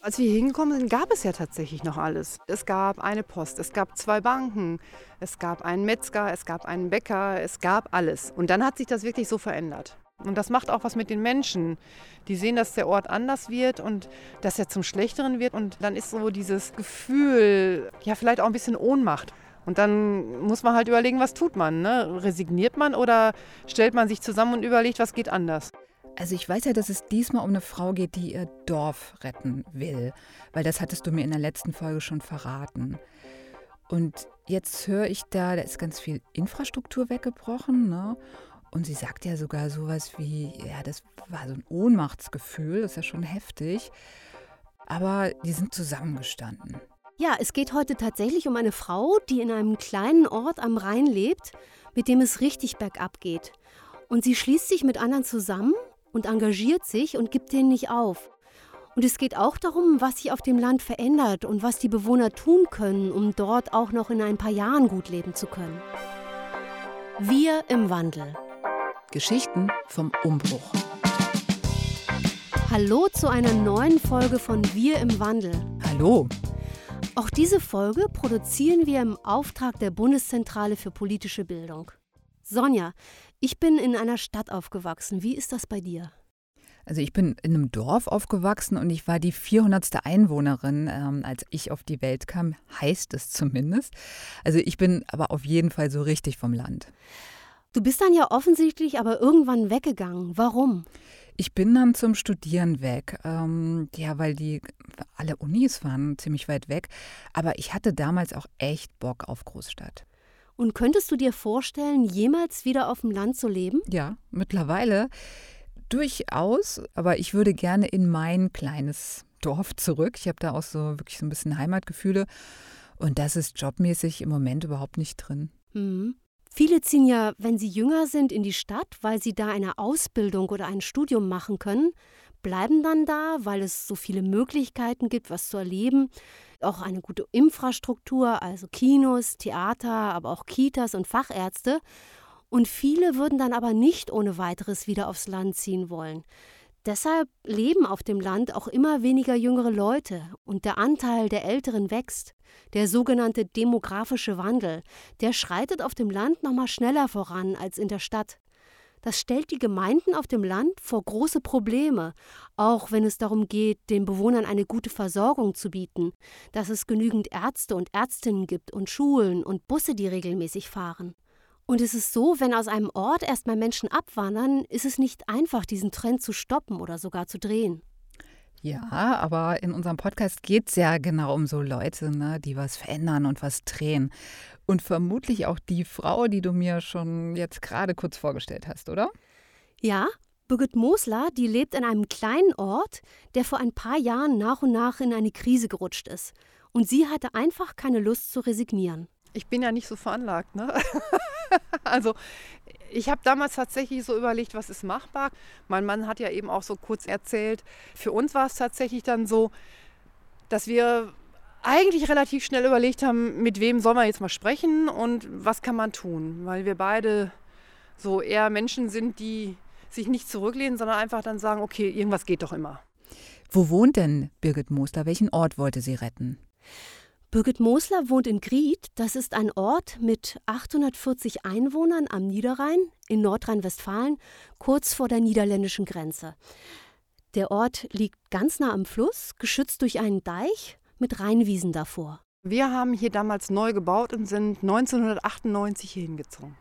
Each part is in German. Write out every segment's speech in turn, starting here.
Als wir hingekommen sind, gab es ja tatsächlich noch alles. Es gab eine Post, es gab zwei Banken, es gab einen Metzger, es gab einen Bäcker, es gab alles. Und dann hat sich das wirklich so verändert. Und das macht auch was mit den Menschen. Die sehen, dass der Ort anders wird und dass er zum Schlechteren wird. Und dann ist so dieses Gefühl, ja, vielleicht auch ein bisschen Ohnmacht. Und dann muss man halt überlegen, was tut man. Ne? Resigniert man oder stellt man sich zusammen und überlegt, was geht anders? Also ich weiß ja, dass es diesmal um eine Frau geht, die ihr Dorf retten will, weil das hattest du mir in der letzten Folge schon verraten. Und jetzt höre ich da, da ist ganz viel Infrastruktur weggebrochen, ne? Und sie sagt ja sogar sowas wie, ja, das war so ein Ohnmachtsgefühl, das ist ja schon heftig. Aber die sind zusammengestanden. Ja, es geht heute tatsächlich um eine Frau, die in einem kleinen Ort am Rhein lebt, mit dem es richtig bergab geht. Und sie schließt sich mit anderen zusammen und engagiert sich und gibt denen nicht auf. Und es geht auch darum, was sich auf dem Land verändert und was die Bewohner tun können, um dort auch noch in ein paar Jahren gut leben zu können. Wir im Wandel. Geschichten vom Umbruch. Hallo zu einer neuen Folge von Wir im Wandel. Hallo. Auch diese Folge produzieren wir im Auftrag der Bundeszentrale für politische Bildung. Sonja, ich bin in einer Stadt aufgewachsen. Wie ist das bei dir? Also ich bin in einem Dorf aufgewachsen und ich war die 400. Einwohnerin, ähm, als ich auf die Welt kam, heißt es zumindest. Also ich bin aber auf jeden Fall so richtig vom Land. Du bist dann ja offensichtlich aber irgendwann weggegangen. Warum? Ich bin dann zum Studieren weg. Ähm, ja, weil die alle Unis waren ziemlich weit weg. Aber ich hatte damals auch echt Bock auf Großstadt. Und könntest du dir vorstellen, jemals wieder auf dem Land zu leben? Ja, mittlerweile durchaus, aber ich würde gerne in mein kleines Dorf zurück. Ich habe da auch so wirklich so ein bisschen Heimatgefühle und das ist jobmäßig im Moment überhaupt nicht drin. Mhm. Viele ziehen ja, wenn sie jünger sind, in die Stadt, weil sie da eine Ausbildung oder ein Studium machen können, bleiben dann da, weil es so viele Möglichkeiten gibt, was zu erleben auch eine gute Infrastruktur, also Kinos, Theater, aber auch Kitas und Fachärzte. Und viele würden dann aber nicht ohne weiteres wieder aufs Land ziehen wollen. Deshalb leben auf dem Land auch immer weniger jüngere Leute und der Anteil der Älteren wächst. Der sogenannte demografische Wandel, der schreitet auf dem Land noch mal schneller voran als in der Stadt. Das stellt die Gemeinden auf dem Land vor große Probleme, auch wenn es darum geht, den Bewohnern eine gute Versorgung zu bieten, dass es genügend Ärzte und Ärztinnen gibt und Schulen und Busse, die regelmäßig fahren. Und es ist so, wenn aus einem Ort erstmal Menschen abwandern, ist es nicht einfach, diesen Trend zu stoppen oder sogar zu drehen. Ja, aber in unserem Podcast geht es ja genau um so Leute, ne, die was verändern und was drehen. Und vermutlich auch die Frau, die du mir schon jetzt gerade kurz vorgestellt hast, oder? Ja, Birgit Mosler, die lebt in einem kleinen Ort, der vor ein paar Jahren nach und nach in eine Krise gerutscht ist. Und sie hatte einfach keine Lust zu resignieren. Ich bin ja nicht so veranlagt, ne? also ich habe damals tatsächlich so überlegt, was ist machbar. Mein Mann hat ja eben auch so kurz erzählt, für uns war es tatsächlich dann so, dass wir eigentlich relativ schnell überlegt haben, mit wem soll man jetzt mal sprechen und was kann man tun, weil wir beide so eher Menschen sind, die sich nicht zurücklehnen, sondern einfach dann sagen, okay, irgendwas geht doch immer. Wo wohnt denn Birgit Moster? Welchen Ort wollte sie retten? Birgit Mosler wohnt in Gried. Das ist ein Ort mit 840 Einwohnern am Niederrhein in Nordrhein-Westfalen, kurz vor der niederländischen Grenze. Der Ort liegt ganz nah am Fluss, geschützt durch einen Deich mit Rheinwiesen davor. Wir haben hier damals neu gebaut und sind 1998 hier hingezogen.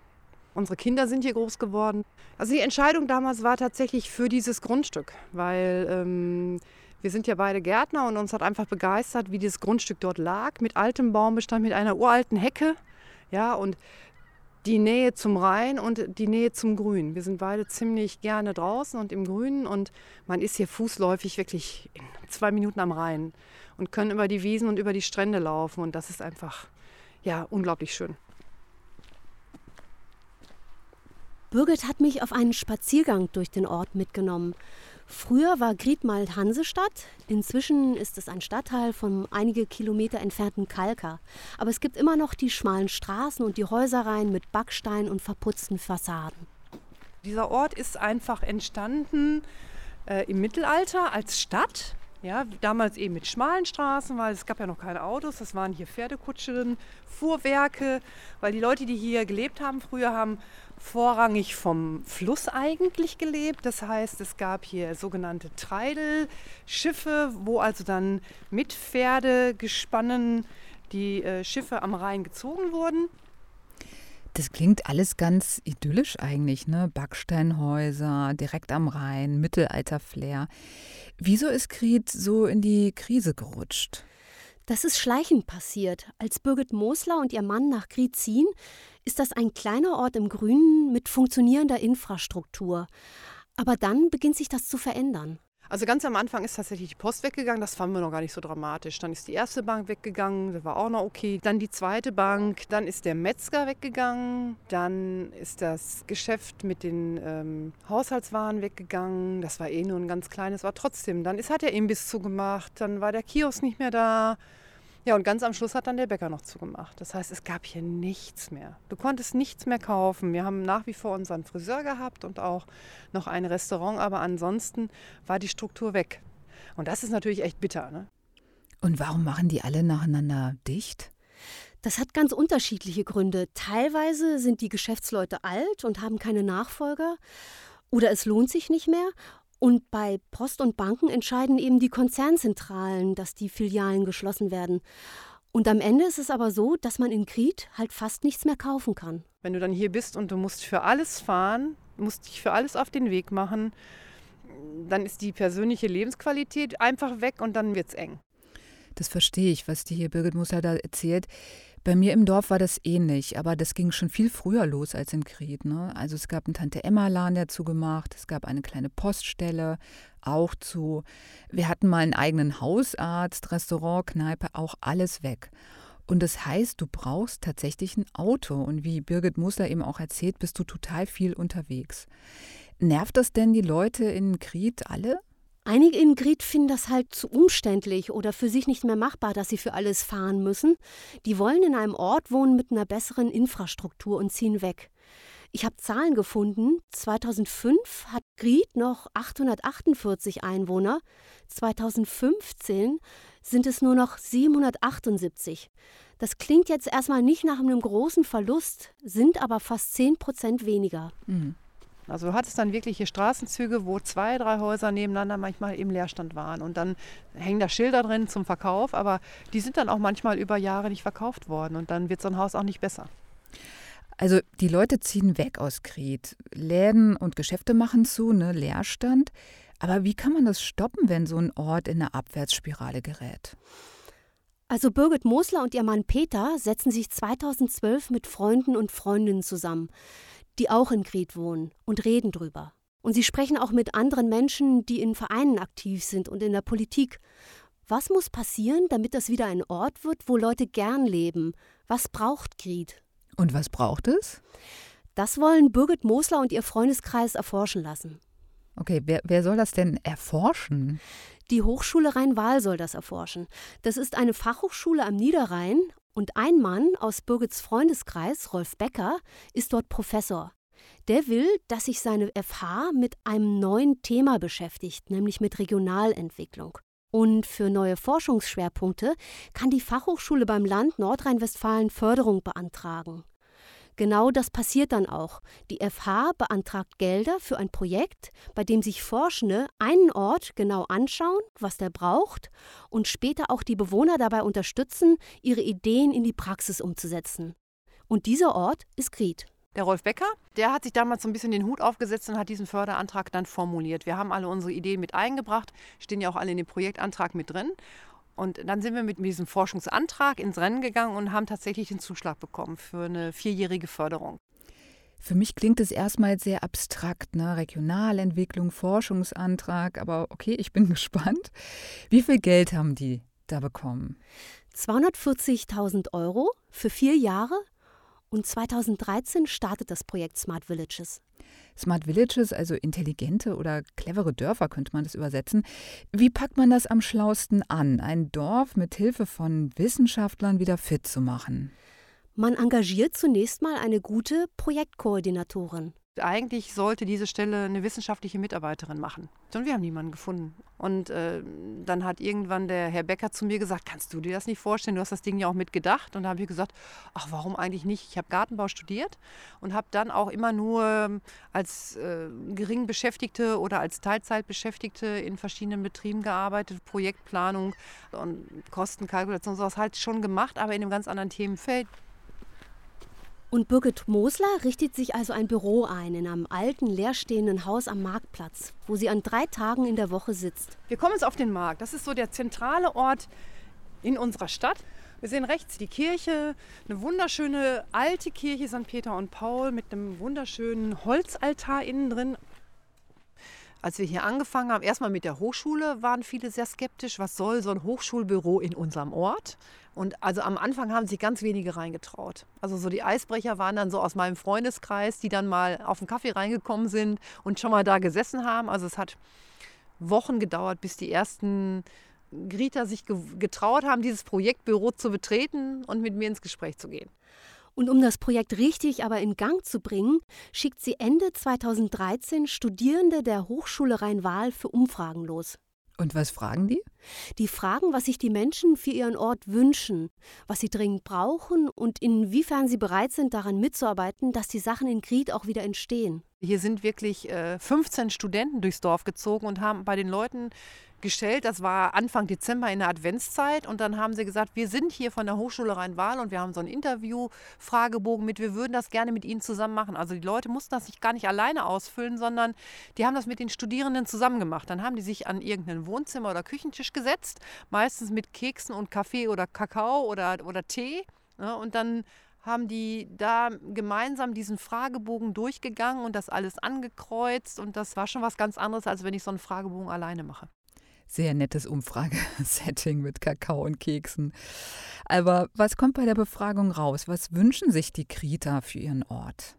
Unsere Kinder sind hier groß geworden. Also die Entscheidung damals war tatsächlich für dieses Grundstück, weil ähm, wir sind ja beide Gärtner und uns hat einfach begeistert, wie dieses Grundstück dort lag, mit altem Baumbestand, mit einer uralten Hecke. Ja, und die Nähe zum Rhein und die Nähe zum Grün. Wir sind beide ziemlich gerne draußen und im Grünen und man ist hier fußläufig wirklich in zwei Minuten am Rhein und können über die Wiesen und über die Strände laufen und das ist einfach ja unglaublich schön. Birgit hat mich auf einen Spaziergang durch den Ort mitgenommen. Früher war Griedmald Hansestadt, inzwischen ist es ein Stadtteil vom einige Kilometer entfernten Kalka. Aber es gibt immer noch die schmalen Straßen und die Häuserreihen mit Backstein und verputzten Fassaden. Dieser Ort ist einfach entstanden äh, im Mittelalter als Stadt Ja, damals eben mit schmalen Straßen, weil es gab ja noch keine Autos, das waren hier Pferdekutschen, Fuhrwerke, weil die Leute, die hier gelebt haben, früher haben vorrangig vom Fluss eigentlich gelebt. Das heißt, es gab hier sogenannte Treidelschiffe, wo also dann mit Pferdegespannen die äh, Schiffe am Rhein gezogen wurden. Das klingt alles ganz idyllisch eigentlich, ne? Backsteinhäuser, direkt am Rhein, Mittelalter-Flair. Wieso ist Kried so in die Krise gerutscht? Das ist schleichend passiert. Als Birgit Mosler und ihr Mann nach Kried ziehen, ist das ein kleiner Ort im Grünen mit funktionierender Infrastruktur. Aber dann beginnt sich das zu verändern. Also ganz am Anfang ist tatsächlich die Post weggegangen, das fanden wir noch gar nicht so dramatisch. Dann ist die erste Bank weggegangen, das war auch noch okay. Dann die zweite Bank, dann ist der Metzger weggegangen, dann ist das Geschäft mit den ähm, Haushaltswaren weggegangen. Das war eh nur ein ganz kleines, war trotzdem. Dann ist, hat der Imbiss zugemacht, dann war der Kiosk nicht mehr da. Ja, und ganz am Schluss hat dann der Bäcker noch zugemacht. Das heißt, es gab hier nichts mehr. Du konntest nichts mehr kaufen. Wir haben nach wie vor unseren Friseur gehabt und auch noch ein Restaurant, aber ansonsten war die Struktur weg. Und das ist natürlich echt bitter. Ne? Und warum machen die alle nacheinander dicht? Das hat ganz unterschiedliche Gründe. Teilweise sind die Geschäftsleute alt und haben keine Nachfolger. Oder es lohnt sich nicht mehr. Und bei Post und Banken entscheiden eben die Konzernzentralen, dass die Filialen geschlossen werden. Und am Ende ist es aber so, dass man in Kriet halt fast nichts mehr kaufen kann. Wenn du dann hier bist und du musst für alles fahren, musst dich für alles auf den Weg machen, dann ist die persönliche Lebensqualität einfach weg und dann wird es eng. Das verstehe ich, was die hier Birgit Musser da erzählt. Bei mir im Dorf war das ähnlich, aber das ging schon viel früher los als in Kried. Ne? Also es gab einen Tante-Emma-Laden, der zugemacht, es gab eine kleine Poststelle, auch zu. Wir hatten mal einen eigenen Hausarzt, Restaurant, Kneipe, auch alles weg. Und das heißt, du brauchst tatsächlich ein Auto. Und wie Birgit Musler eben auch erzählt, bist du total viel unterwegs. Nervt das denn die Leute in Kried alle? Einige in Grid finden das halt zu umständlich oder für sich nicht mehr machbar, dass sie für alles fahren müssen. Die wollen in einem Ort wohnen mit einer besseren Infrastruktur und ziehen weg. Ich habe Zahlen gefunden. 2005 hat Gried noch 848 Einwohner. 2015 sind es nur noch 778. Das klingt jetzt erstmal nicht nach einem großen Verlust, sind aber fast 10 Prozent weniger. Mhm. Also du hattest dann wirkliche Straßenzüge, wo zwei, drei Häuser nebeneinander manchmal im Leerstand waren. Und dann hängen da Schilder drin zum Verkauf, aber die sind dann auch manchmal über Jahre nicht verkauft worden. Und dann wird so ein Haus auch nicht besser. Also die Leute ziehen weg aus Kriet. Läden und Geschäfte machen zu, ne, Leerstand. Aber wie kann man das stoppen, wenn so ein Ort in eine Abwärtsspirale gerät? Also Birgit Mosler und ihr Mann Peter setzen sich 2012 mit Freunden und Freundinnen zusammen die auch in Gret wohnen und reden drüber. Und sie sprechen auch mit anderen Menschen, die in Vereinen aktiv sind und in der Politik. Was muss passieren, damit das wieder ein Ort wird, wo Leute gern leben? Was braucht Gret? Und was braucht es? Das wollen Birgit Mosler und ihr Freundeskreis erforschen lassen. Okay, wer, wer soll das denn erforschen? Die Hochschule Rhein-Waal soll das erforschen. Das ist eine Fachhochschule am Niederrhein und ein Mann aus Birgits Freundeskreis, Rolf Becker, ist dort Professor. Der will, dass sich seine FH mit einem neuen Thema beschäftigt, nämlich mit Regionalentwicklung. Und für neue Forschungsschwerpunkte kann die Fachhochschule beim Land Nordrhein-Westfalen Förderung beantragen. Genau das passiert dann auch. Die FH beantragt Gelder für ein Projekt, bei dem sich Forschende einen Ort genau anschauen, was der braucht, und später auch die Bewohner dabei unterstützen, ihre Ideen in die Praxis umzusetzen. Und dieser Ort ist Gried. Der Rolf Becker, der hat sich damals so ein bisschen den Hut aufgesetzt und hat diesen Förderantrag dann formuliert. Wir haben alle unsere Ideen mit eingebracht, stehen ja auch alle in dem Projektantrag mit drin. Und dann sind wir mit diesem Forschungsantrag ins Rennen gegangen und haben tatsächlich den Zuschlag bekommen für eine vierjährige Förderung. Für mich klingt es erstmal sehr abstrakt, ne? Regionalentwicklung, Forschungsantrag, aber okay, ich bin gespannt. Wie viel Geld haben die da bekommen? 240.000 Euro für vier Jahre und 2013 startet das Projekt Smart Villages. Smart Villages, also intelligente oder clevere Dörfer könnte man das übersetzen. Wie packt man das am schlausten an, ein Dorf mit Hilfe von Wissenschaftlern wieder fit zu machen? Man engagiert zunächst mal eine gute Projektkoordinatorin. Eigentlich sollte diese Stelle eine wissenschaftliche Mitarbeiterin machen. Und wir haben niemanden gefunden. Und äh, dann hat irgendwann der Herr Becker zu mir gesagt, kannst du dir das nicht vorstellen? Du hast das Ding ja auch mitgedacht. Und da habe ich gesagt, ach, warum eigentlich nicht? Ich habe Gartenbau studiert und habe dann auch immer nur ähm, als äh, gering Beschäftigte oder als Teilzeitbeschäftigte in verschiedenen Betrieben gearbeitet, Projektplanung und Kostenkalkulation und sowas halt schon gemacht, aber in einem ganz anderen Themenfeld. Und Birgit Mosler richtet sich also ein Büro ein in einem alten, leerstehenden Haus am Marktplatz, wo sie an drei Tagen in der Woche sitzt. Wir kommen jetzt auf den Markt. Das ist so der zentrale Ort in unserer Stadt. Wir sehen rechts die Kirche, eine wunderschöne alte Kirche St. Peter und Paul mit einem wunderschönen Holzaltar innen drin. Als wir hier angefangen haben, erstmal mit der Hochschule, waren viele sehr skeptisch. Was soll so ein Hochschulbüro in unserem Ort? Und also am Anfang haben sich ganz wenige reingetraut. Also so die Eisbrecher waren dann so aus meinem Freundeskreis, die dann mal auf den Kaffee reingekommen sind und schon mal da gesessen haben. Also es hat Wochen gedauert, bis die ersten Grieter sich getraut haben, dieses Projektbüro zu betreten und mit mir ins Gespräch zu gehen. Und um das Projekt richtig aber in Gang zu bringen, schickt sie Ende 2013 Studierende der Hochschule Rhein-Waal für Umfragen los. Und was fragen die? Die fragen, was sich die Menschen für ihren Ort wünschen, was sie dringend brauchen und inwiefern sie bereit sind, daran mitzuarbeiten, dass die Sachen in Gried auch wieder entstehen. Hier sind wirklich äh, 15 Studenten durchs Dorf gezogen und haben bei den Leuten gestellt. Das war Anfang Dezember in der Adventszeit. Und dann haben sie gesagt, wir sind hier von der Hochschule Rhein-Waal und wir haben so einen Interview-Fragebogen mit. Wir würden das gerne mit Ihnen zusammen machen. Also die Leute mussten das nicht gar nicht alleine ausfüllen, sondern die haben das mit den Studierenden zusammen gemacht. Dann haben die sich an irgendeinen Wohnzimmer- oder Küchentisch gesetzt, meistens mit Keksen und Kaffee oder Kakao oder, oder Tee. Ja, und dann haben die da gemeinsam diesen Fragebogen durchgegangen und das alles angekreuzt. Und das war schon was ganz anderes, als wenn ich so einen Fragebogen alleine mache sehr nettes Umfragesetting mit Kakao und Keksen. Aber was kommt bei der Befragung raus? Was wünschen sich die Krita für ihren Ort?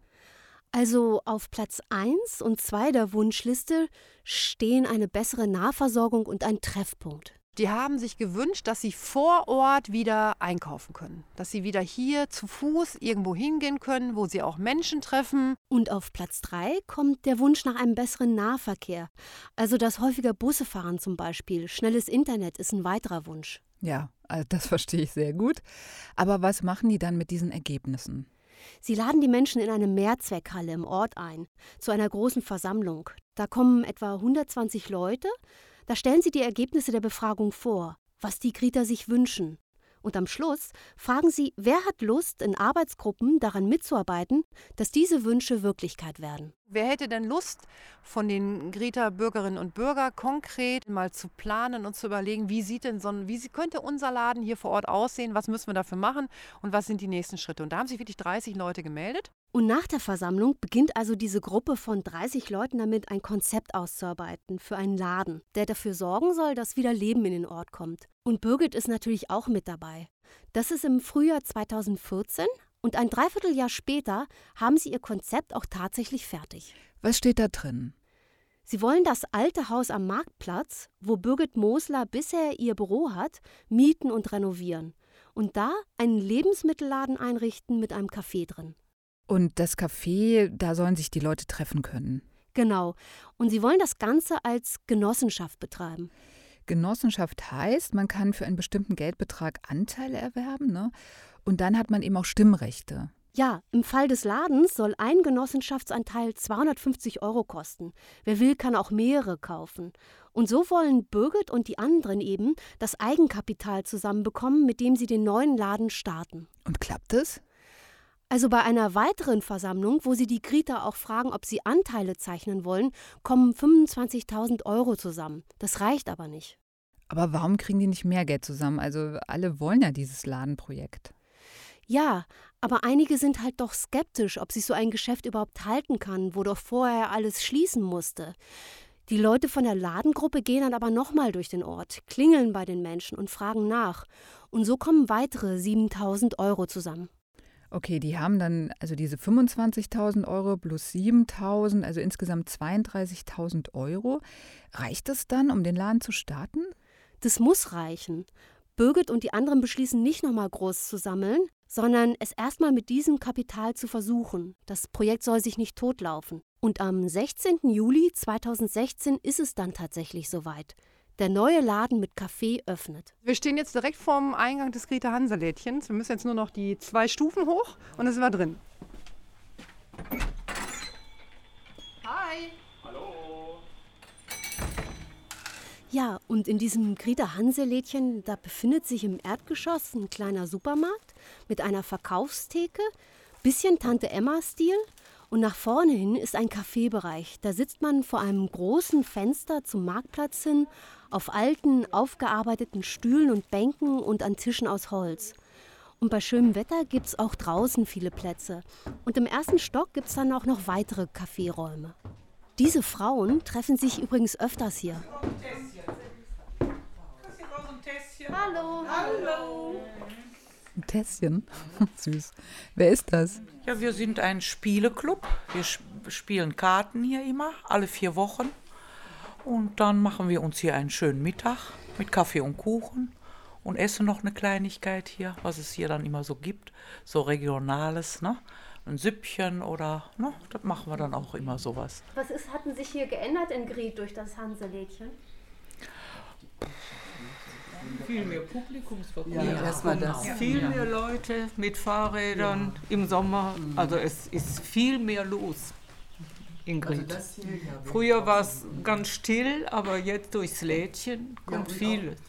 Also auf Platz 1 und 2 der Wunschliste stehen eine bessere Nahversorgung und ein Treffpunkt. Die haben sich gewünscht, dass sie vor Ort wieder einkaufen können. Dass sie wieder hier zu Fuß irgendwo hingehen können, wo sie auch Menschen treffen. Und auf Platz 3 kommt der Wunsch nach einem besseren Nahverkehr. Also das häufiger Busse fahren zum Beispiel. Schnelles Internet ist ein weiterer Wunsch. Ja, also das verstehe ich sehr gut. Aber was machen die dann mit diesen Ergebnissen? Sie laden die Menschen in eine Mehrzweckhalle im Ort ein, zu einer großen Versammlung. Da kommen etwa 120 Leute da stellen sie die Ergebnisse der Befragung vor, was die Grieter sich wünschen. Und am Schluss fragen sie, wer hat Lust, in Arbeitsgruppen daran mitzuarbeiten, dass diese Wünsche Wirklichkeit werden. Wer hätte denn Lust, von den Greta Bürgerinnen und Bürgern konkret mal zu planen und zu überlegen, wie sieht denn so ein, wie könnte unser Laden hier vor Ort aussehen, was müssen wir dafür machen und was sind die nächsten Schritte? Und da haben sich wirklich 30 Leute gemeldet. Und nach der Versammlung beginnt also diese Gruppe von 30 Leuten damit, ein Konzept auszuarbeiten für einen Laden, der dafür sorgen soll, dass wieder Leben in den Ort kommt. Und Birgit ist natürlich auch mit dabei. Das ist im Frühjahr 2014 und ein Dreivierteljahr später haben sie ihr Konzept auch tatsächlich fertig. Was steht da drin? Sie wollen das alte Haus am Marktplatz, wo Birgit Mosler bisher ihr Büro hat, mieten und renovieren. Und da einen Lebensmittelladen einrichten mit einem Café drin. Und das Café, da sollen sich die Leute treffen können. Genau. Und sie wollen das Ganze als Genossenschaft betreiben. Genossenschaft heißt, man kann für einen bestimmten Geldbetrag Anteile erwerben ne? und dann hat man eben auch Stimmrechte. Ja, im Fall des Ladens soll ein Genossenschaftsanteil 250 Euro kosten. Wer will, kann auch mehrere kaufen. Und so wollen Birgit und die anderen eben das Eigenkapital zusammenbekommen, mit dem sie den neuen Laden starten. Und klappt es? Also bei einer weiteren Versammlung, wo sie die Grieter auch fragen, ob sie Anteile zeichnen wollen, kommen 25.000 Euro zusammen. Das reicht aber nicht. Aber warum kriegen die nicht mehr Geld zusammen? Also alle wollen ja dieses Ladenprojekt. Ja, aber einige sind halt doch skeptisch, ob sich so ein Geschäft überhaupt halten kann, wo doch vorher alles schließen musste. Die Leute von der Ladengruppe gehen dann aber nochmal durch den Ort, klingeln bei den Menschen und fragen nach. Und so kommen weitere 7000 Euro zusammen. Okay, die haben dann also diese 25.000 Euro plus 7.000, also insgesamt 32.000 Euro. Reicht das dann, um den Laden zu starten? Das muss reichen. Birgit und die anderen beschließen nicht nochmal groß zu sammeln, sondern es erstmal mit diesem Kapital zu versuchen. Das Projekt soll sich nicht totlaufen. Und am 16. Juli 2016 ist es dann tatsächlich soweit. Der neue Laden mit Café öffnet. Wir stehen jetzt direkt vorm Eingang des Greta Hanselädchens. Wir müssen jetzt nur noch die zwei Stufen hoch und dann sind wir drin. Hi. Ja, und in diesem Greta Hanselädchen, da befindet sich im Erdgeschoss ein kleiner Supermarkt mit einer Verkaufstheke, bisschen Tante Emma-Stil. Und nach vorne hin ist ein Kaffeebereich. Da sitzt man vor einem großen Fenster zum Marktplatz hin, auf alten, aufgearbeiteten Stühlen und Bänken und an Tischen aus Holz. Und bei schönem Wetter gibt es auch draußen viele Plätze. Und im ersten Stock gibt es dann auch noch weitere Kaffeeräume. Diese Frauen treffen sich übrigens öfters hier. Hallo. Hallo. Ein Tässchen. Süß. Wer ist das? Ja, wir sind ein Spieleclub. Wir spielen Karten hier immer, alle vier Wochen. Und dann machen wir uns hier einen schönen Mittag mit Kaffee und Kuchen und essen noch eine Kleinigkeit hier, was es hier dann immer so gibt. So regionales, ne? Ein Süppchen oder, ne? Das machen wir dann auch immer sowas. Was ist, hatten sich hier geändert in Gried durch das Hanselädchen? Viel mehr Publikumsverkehr. Ja, erstmal das. Viel mehr Leute mit Fahrrädern im Sommer. Also es ist viel mehr los in Gried. Früher war es ganz still, aber jetzt durchs Lädchen kommt vieles.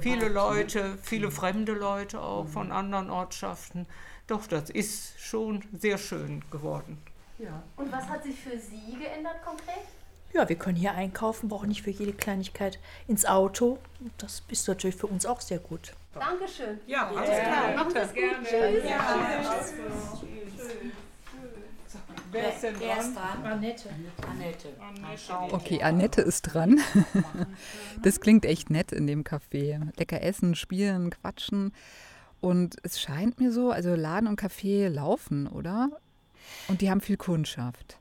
Viele Leute, viele fremde Leute auch von anderen Ortschaften. Doch, das ist schon sehr schön geworden. Ja. Und was hat sich für Sie geändert konkret? Ja, wir können hier einkaufen, brauchen nicht für jede Kleinigkeit ins Auto. Das ist natürlich für uns auch sehr gut. Dankeschön. Ja, alles klar. Sie es gut. Gerne. Tschüss. Ja. Wer ist denn dran? Annette. Annette. Okay, Annette ist dran. Das klingt echt nett in dem Café. Lecker essen, spielen, quatschen. Und es scheint mir so, also Laden und Café laufen, oder? Und die haben viel Kundschaft.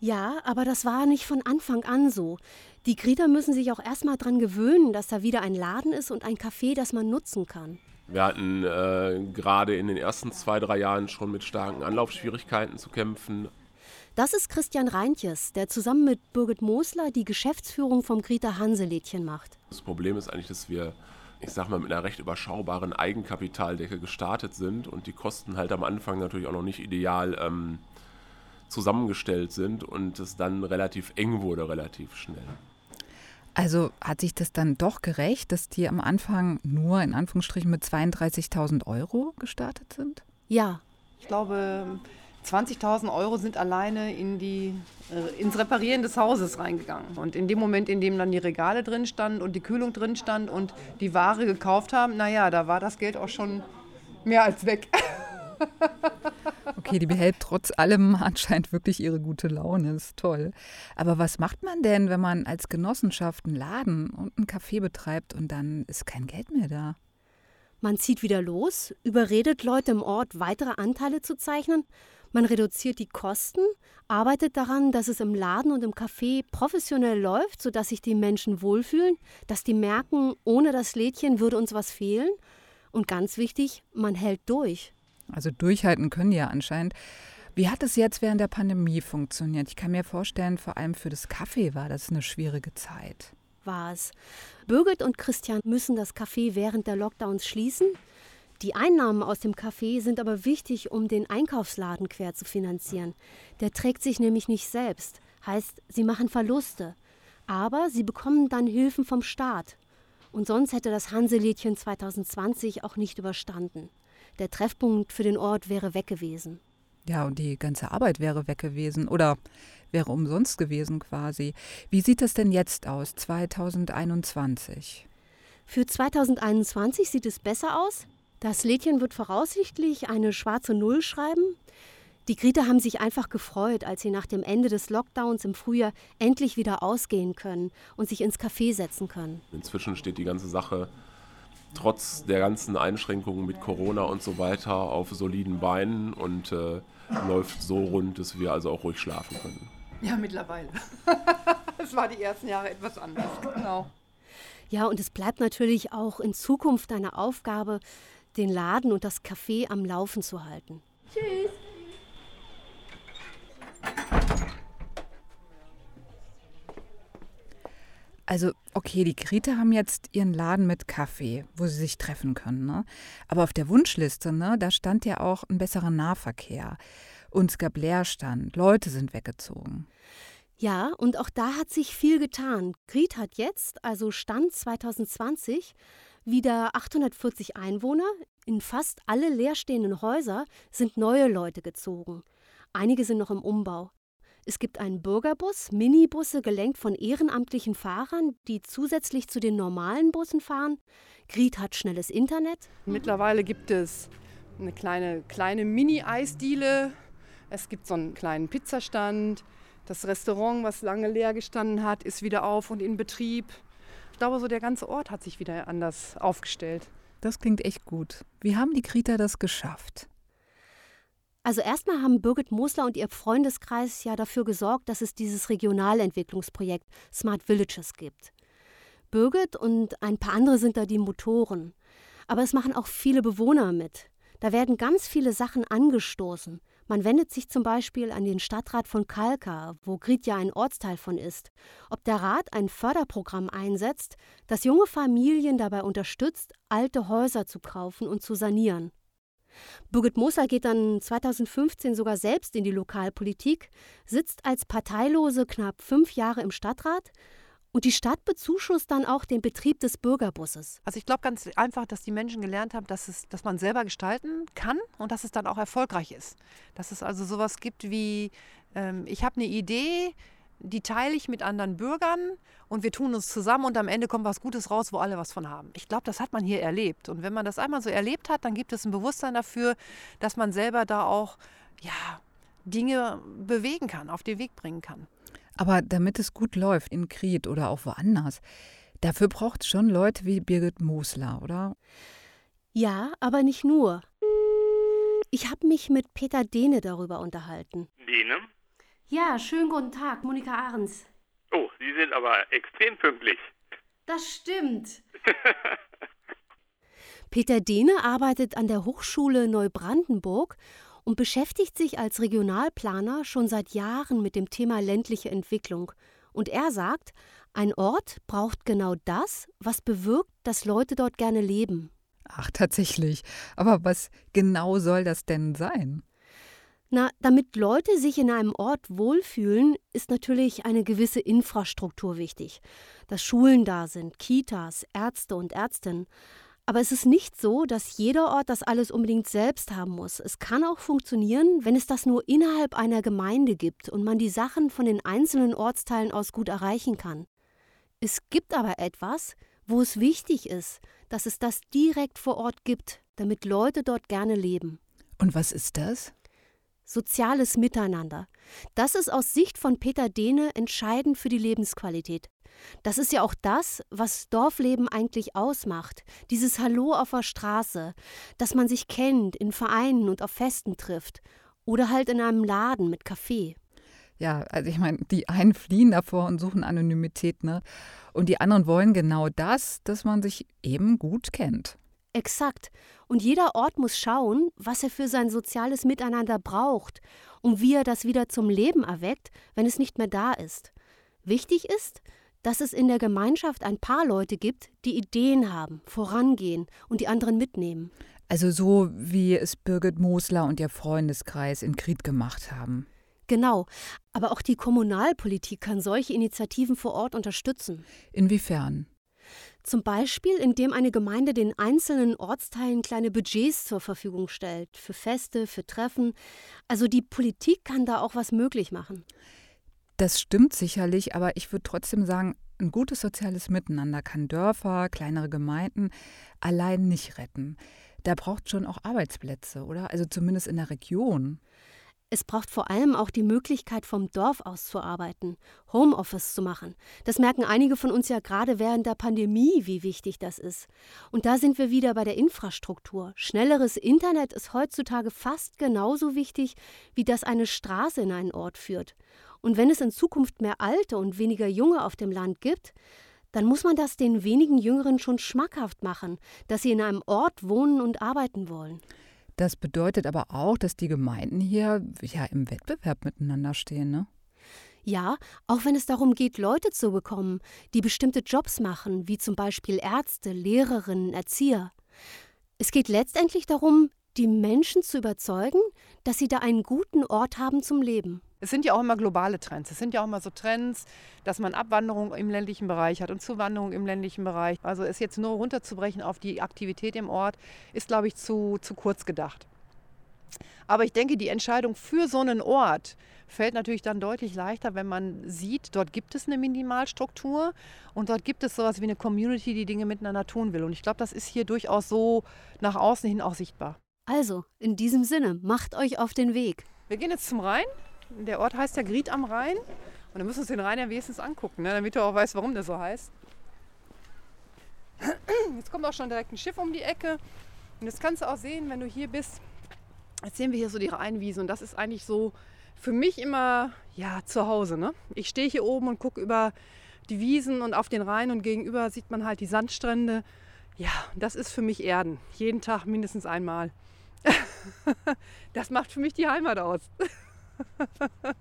Ja, aber das war nicht von Anfang an so. Die Grieter müssen sich auch erstmal dran gewöhnen, dass da wieder ein Laden ist und ein Café, das man nutzen kann. Wir hatten äh, gerade in den ersten zwei, drei Jahren schon mit starken Anlaufschwierigkeiten zu kämpfen. Das ist Christian Reintjes, der zusammen mit Birgit Mosler die Geschäftsführung vom Grieter Hanselädchen macht. Das Problem ist eigentlich, dass wir, ich sag mal, mit einer recht überschaubaren Eigenkapitaldecke gestartet sind und die Kosten halt am Anfang natürlich auch noch nicht ideal ähm, zusammengestellt sind und es dann relativ eng wurde, relativ schnell. Also hat sich das dann doch gerecht, dass die am Anfang nur in Anführungsstrichen mit 32.000 Euro gestartet sind? Ja, Ich glaube, 20.000 Euro sind alleine in die, äh, ins Reparieren des Hauses reingegangen. Und in dem Moment, in dem dann die Regale drin standen und die Kühlung drin stand und die Ware gekauft haben, naja, da war das Geld auch schon mehr als weg. Okay, die behält trotz allem anscheinend wirklich ihre gute Laune. Ist toll. Aber was macht man denn, wenn man als Genossenschaft einen Laden und einen Café betreibt und dann ist kein Geld mehr da? man zieht wieder los, überredet Leute im Ort, weitere Anteile zu zeichnen, man reduziert die Kosten, arbeitet daran, dass es im Laden und im Café professionell läuft, sodass sich die Menschen wohlfühlen, dass die merken, ohne das Lädchen würde uns was fehlen. Und ganz wichtig, man hält durch. Also durchhalten können die ja anscheinend. Wie hat es jetzt während der Pandemie funktioniert? Ich kann mir vorstellen, vor allem für das Kaffee war das eine schwierige Zeit. war es. Birgit und Christian müssen das Café während der Lockdowns schließen. Die Einnahmen aus dem Café sind aber wichtig, um den Einkaufsladen quer zu finanzieren. Der trägt sich nämlich nicht selbst. Heißt, sie machen Verluste. Aber sie bekommen dann Hilfen vom Staat. Und sonst hätte das Hanselädchen 2020 auch nicht überstanden. Der Treffpunkt für den Ort wäre weg gewesen. Ja, und die ganze Arbeit wäre weg gewesen oder wäre umsonst gewesen quasi. Wie sieht das denn jetzt aus, 2021? Für 2021 sieht es besser aus. Das Lädchen wird voraussichtlich eine schwarze Null schreiben. Die Grieter haben sich einfach gefreut, als sie nach dem Ende des Lockdowns im Frühjahr endlich wieder ausgehen können und sich ins Café setzen können. Inzwischen steht die ganze Sache trotz der ganzen Einschränkungen mit Corona und so weiter auf soliden Beinen und äh, läuft so rund, dass wir also auch ruhig schlafen können. Ja, mittlerweile. Es war die ersten Jahre etwas anders. Genau. Ja, und es bleibt natürlich auch in Zukunft eine Aufgabe, den Laden und das Café am Laufen zu halten. Tschüss. Also, okay, die Grete haben jetzt ihren Laden mit Kaffee, wo sie sich treffen können. Ne? Aber auf der Wunschliste, ne, da stand ja auch ein besserer Nahverkehr. Und es gab Leerstand, Leute sind weggezogen. Ja, und auch da hat sich viel getan. Grit hat jetzt, also Stand 2020, wieder 840 Einwohner. In fast alle leerstehenden Häuser sind neue Leute gezogen. Einige sind noch im Umbau. Es gibt einen Bürgerbus, Minibusse gelenkt von ehrenamtlichen Fahrern, die zusätzlich zu den normalen Bussen fahren. Griet hat schnelles Internet. Mittlerweile gibt es eine kleine, kleine Mini-Eisdiele. Es gibt so einen kleinen Pizzastand. Das Restaurant, was lange leer gestanden hat, ist wieder auf und in Betrieb. Ich glaube, so der ganze Ort hat sich wieder anders aufgestellt. Das klingt echt gut. Wie haben die Krieter das geschafft? Also erstmal haben Birgit Mosler und ihr Freundeskreis ja dafür gesorgt, dass es dieses Regionalentwicklungsprojekt Smart Villages gibt. Birgit und ein paar andere sind da die Motoren. Aber es machen auch viele Bewohner mit. Da werden ganz viele Sachen angestoßen. Man wendet sich zum Beispiel an den Stadtrat von Kalka, wo Grit ja ein Ortsteil von ist, ob der Rat ein Förderprogramm einsetzt, das junge Familien dabei unterstützt, alte Häuser zu kaufen und zu sanieren. Birgit Moser geht dann 2015 sogar selbst in die Lokalpolitik, sitzt als Parteilose knapp fünf Jahre im Stadtrat und die Stadt bezuschusst dann auch den Betrieb des Bürgerbusses. Also ich glaube ganz einfach, dass die Menschen gelernt haben, dass, es, dass man selber gestalten kann und dass es dann auch erfolgreich ist. Dass es also sowas gibt wie, ähm, ich habe eine Idee, die teile ich mit anderen Bürgern und wir tun uns zusammen und am Ende kommt was Gutes raus, wo alle was von haben. Ich glaube, das hat man hier erlebt. Und wenn man das einmal so erlebt hat, dann gibt es ein Bewusstsein dafür, dass man selber da auch ja, Dinge bewegen kann, auf den Weg bringen kann. Aber damit es gut läuft in Kriet oder auch woanders, dafür braucht es schon Leute wie Birgit Mosler, oder? Ja, aber nicht nur. Ich habe mich mit Peter Dehne darüber unterhalten. Dehne? Ja, schönen guten Tag, Monika Ahrens. Oh, Sie sind aber extrem pünktlich. Das stimmt. Peter Dehne arbeitet an der Hochschule Neubrandenburg und beschäftigt sich als Regionalplaner schon seit Jahren mit dem Thema ländliche Entwicklung. Und er sagt, ein Ort braucht genau das, was bewirkt, dass Leute dort gerne leben. Ach, tatsächlich. Aber was genau soll das denn sein? Na, damit Leute sich in einem Ort wohlfühlen, ist natürlich eine gewisse Infrastruktur wichtig. Dass Schulen da sind, Kitas, Ärzte und Ärztinnen. Aber es ist nicht so, dass jeder Ort das alles unbedingt selbst haben muss. Es kann auch funktionieren, wenn es das nur innerhalb einer Gemeinde gibt und man die Sachen von den einzelnen Ortsteilen aus gut erreichen kann. Es gibt aber etwas, wo es wichtig ist, dass es das direkt vor Ort gibt, damit Leute dort gerne leben. Und was ist das? Soziales Miteinander. Das ist aus Sicht von Peter Dehne entscheidend für die Lebensqualität. Das ist ja auch das, was Dorfleben eigentlich ausmacht. Dieses Hallo auf der Straße, dass man sich kennt, in Vereinen und auf Festen trifft. Oder halt in einem Laden mit Kaffee. Ja, also ich meine, die einen fliehen davor und suchen Anonymität, ne? Und die anderen wollen genau das, dass man sich eben gut kennt. Exakt. Und jeder Ort muss schauen, was er für sein soziales Miteinander braucht und wie er das wieder zum Leben erweckt, wenn es nicht mehr da ist. Wichtig ist, dass es in der Gemeinschaft ein paar Leute gibt, die Ideen haben, vorangehen und die anderen mitnehmen. Also so wie es Birgit Mosler und ihr Freundeskreis in Kried gemacht haben. Genau, aber auch die Kommunalpolitik kann solche Initiativen vor Ort unterstützen. Inwiefern? Zum Beispiel, indem eine Gemeinde den einzelnen Ortsteilen kleine Budgets zur Verfügung stellt, für Feste, für Treffen. Also die Politik kann da auch was möglich machen. Das stimmt sicherlich, aber ich würde trotzdem sagen, ein gutes soziales Miteinander kann Dörfer, kleinere Gemeinden allein nicht retten. Da braucht schon auch Arbeitsplätze, oder? Also zumindest in der Region. Es braucht vor allem auch die Möglichkeit, vom Dorf aus zu arbeiten, Homeoffice zu machen. Das merken einige von uns ja gerade während der Pandemie, wie wichtig das ist. Und da sind wir wieder bei der Infrastruktur. Schnelleres Internet ist heutzutage fast genauso wichtig, wie dass eine Straße in einen Ort führt. Und wenn es in Zukunft mehr Alte und weniger Junge auf dem Land gibt, dann muss man das den wenigen Jüngeren schon schmackhaft machen, dass sie in einem Ort wohnen und arbeiten wollen. Das bedeutet aber auch, dass die Gemeinden hier ja im Wettbewerb miteinander stehen, ne? Ja, auch wenn es darum geht, Leute zu bekommen, die bestimmte Jobs machen, wie zum Beispiel Ärzte, Lehrerinnen, Erzieher. Es geht letztendlich darum, die Menschen zu überzeugen, dass sie da einen guten Ort haben zum Leben. Es sind ja auch immer globale Trends. Es sind ja auch immer so Trends, dass man Abwanderung im ländlichen Bereich hat und Zuwanderung im ländlichen Bereich. Also es jetzt nur runterzubrechen auf die Aktivität im Ort, ist, glaube ich, zu, zu kurz gedacht. Aber ich denke, die Entscheidung für so einen Ort fällt natürlich dann deutlich leichter, wenn man sieht, dort gibt es eine Minimalstruktur und dort gibt es sowas wie eine Community, die Dinge miteinander tun will. Und ich glaube, das ist hier durchaus so nach außen hin auch sichtbar. Also, in diesem Sinne, macht euch auf den Weg. Wir gehen jetzt zum Rhein. Der Ort heißt ja Gried am Rhein. Und dann müssen wir uns den Rhein ja wenigstens angucken, ne? damit du auch weißt, warum der so heißt. Jetzt kommt auch schon direkt ein Schiff um die Ecke. Und das kannst du auch sehen, wenn du hier bist. Jetzt sehen wir hier so die Rheinwiese. Und das ist eigentlich so für mich immer ja, zu Hause. Ne? Ich stehe hier oben und gucke über die Wiesen und auf den Rhein und gegenüber sieht man halt die Sandstrände. Ja, das ist für mich Erden. Jeden Tag mindestens einmal. das macht für mich die Heimat aus.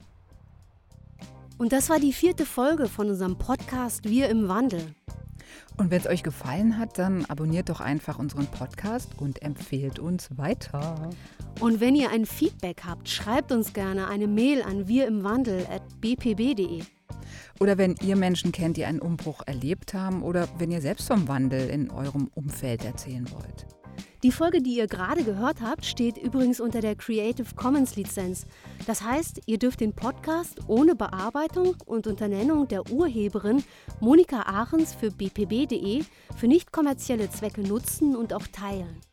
Und das war die vierte Folge von unserem Podcast Wir im Wandel. Und wenn es euch gefallen hat, dann abonniert doch einfach unseren Podcast und empfehlt uns weiter. Und wenn ihr ein Feedback habt, schreibt uns gerne eine Mail an wirimwandel.bpb.de. Oder wenn ihr Menschen kennt, die einen Umbruch erlebt haben oder wenn ihr selbst vom Wandel in eurem Umfeld erzählen wollt. Die Folge, die ihr gerade gehört habt, steht übrigens unter der Creative Commons Lizenz. Das heißt, ihr dürft den Podcast ohne Bearbeitung und unter Nennung der Urheberin Monika Ahrens für bpb.de für nicht kommerzielle Zwecke nutzen und auch teilen.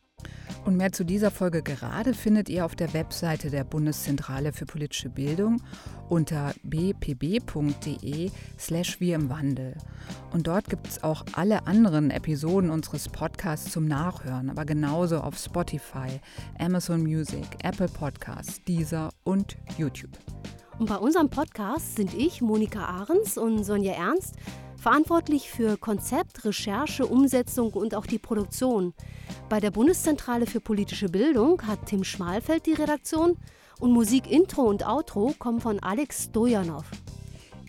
Und mehr zu dieser Folge gerade findet ihr auf der Webseite der Bundeszentrale für politische Bildung unter bpb.de slash wir im Wandel. Und dort gibt es auch alle anderen Episoden unseres Podcasts zum Nachhören, aber genauso auf Spotify, Amazon Music, Apple Podcasts, Deezer und YouTube. Und bei unserem Podcast sind ich, Monika Ahrens und Sonja Ernst, verantwortlich für Konzept, Recherche, Umsetzung und auch die Produktion. Bei der Bundeszentrale für politische Bildung hat Tim Schmalfeld die Redaktion und Musik Intro und Outro kommen von Alex Stojanov.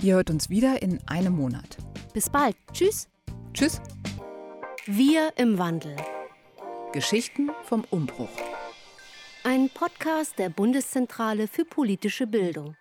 Ihr hört uns wieder in einem Monat. Bis bald. Tschüss. Tschüss. Wir im Wandel. Geschichten vom Umbruch. Ein Podcast der Bundeszentrale für politische Bildung.